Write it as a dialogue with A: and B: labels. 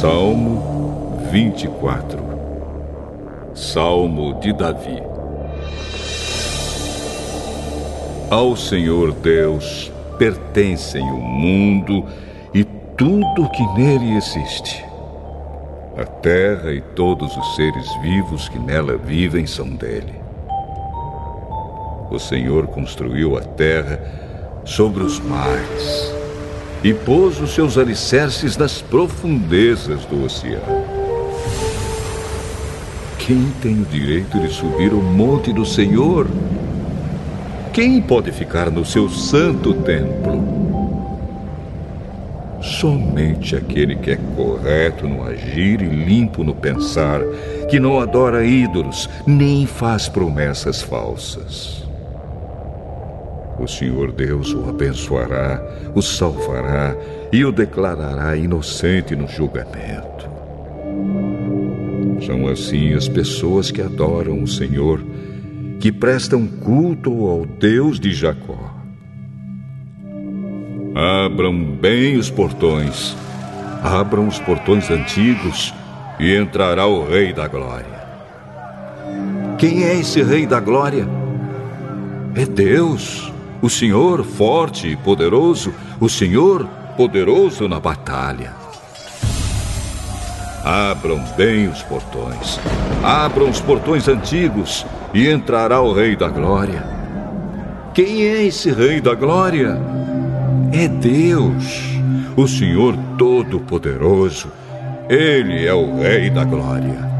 A: Salmo 24 Salmo de Davi Ao Senhor Deus pertencem o mundo e tudo que nele existe. A terra e todos os seres vivos que nela vivem são dele. O Senhor construiu a terra sobre os mares e pôs os seus alicerces nas profundezas do oceano. Quem tem o direito de subir o monte do Senhor? Quem pode ficar no seu santo templo? Somente aquele que é correto no agir e limpo no pensar, que não adora ídolos, nem faz promessas falsas. O Senhor Deus o abençoará, o salvará e o declarará inocente no julgamento. São assim as pessoas que adoram o Senhor, que prestam culto ao Deus de Jacó. Abram bem os portões, abram os portões antigos e entrará o Rei da Glória. Quem é esse Rei da Glória? É Deus o Senhor forte e poderoso, o Senhor poderoso na batalha. Abram bem os portões, abram os portões antigos e entrará o Rei da Glória. Quem é esse Rei da Glória? É Deus, o Senhor Todo-Poderoso. Ele é o Rei da Glória.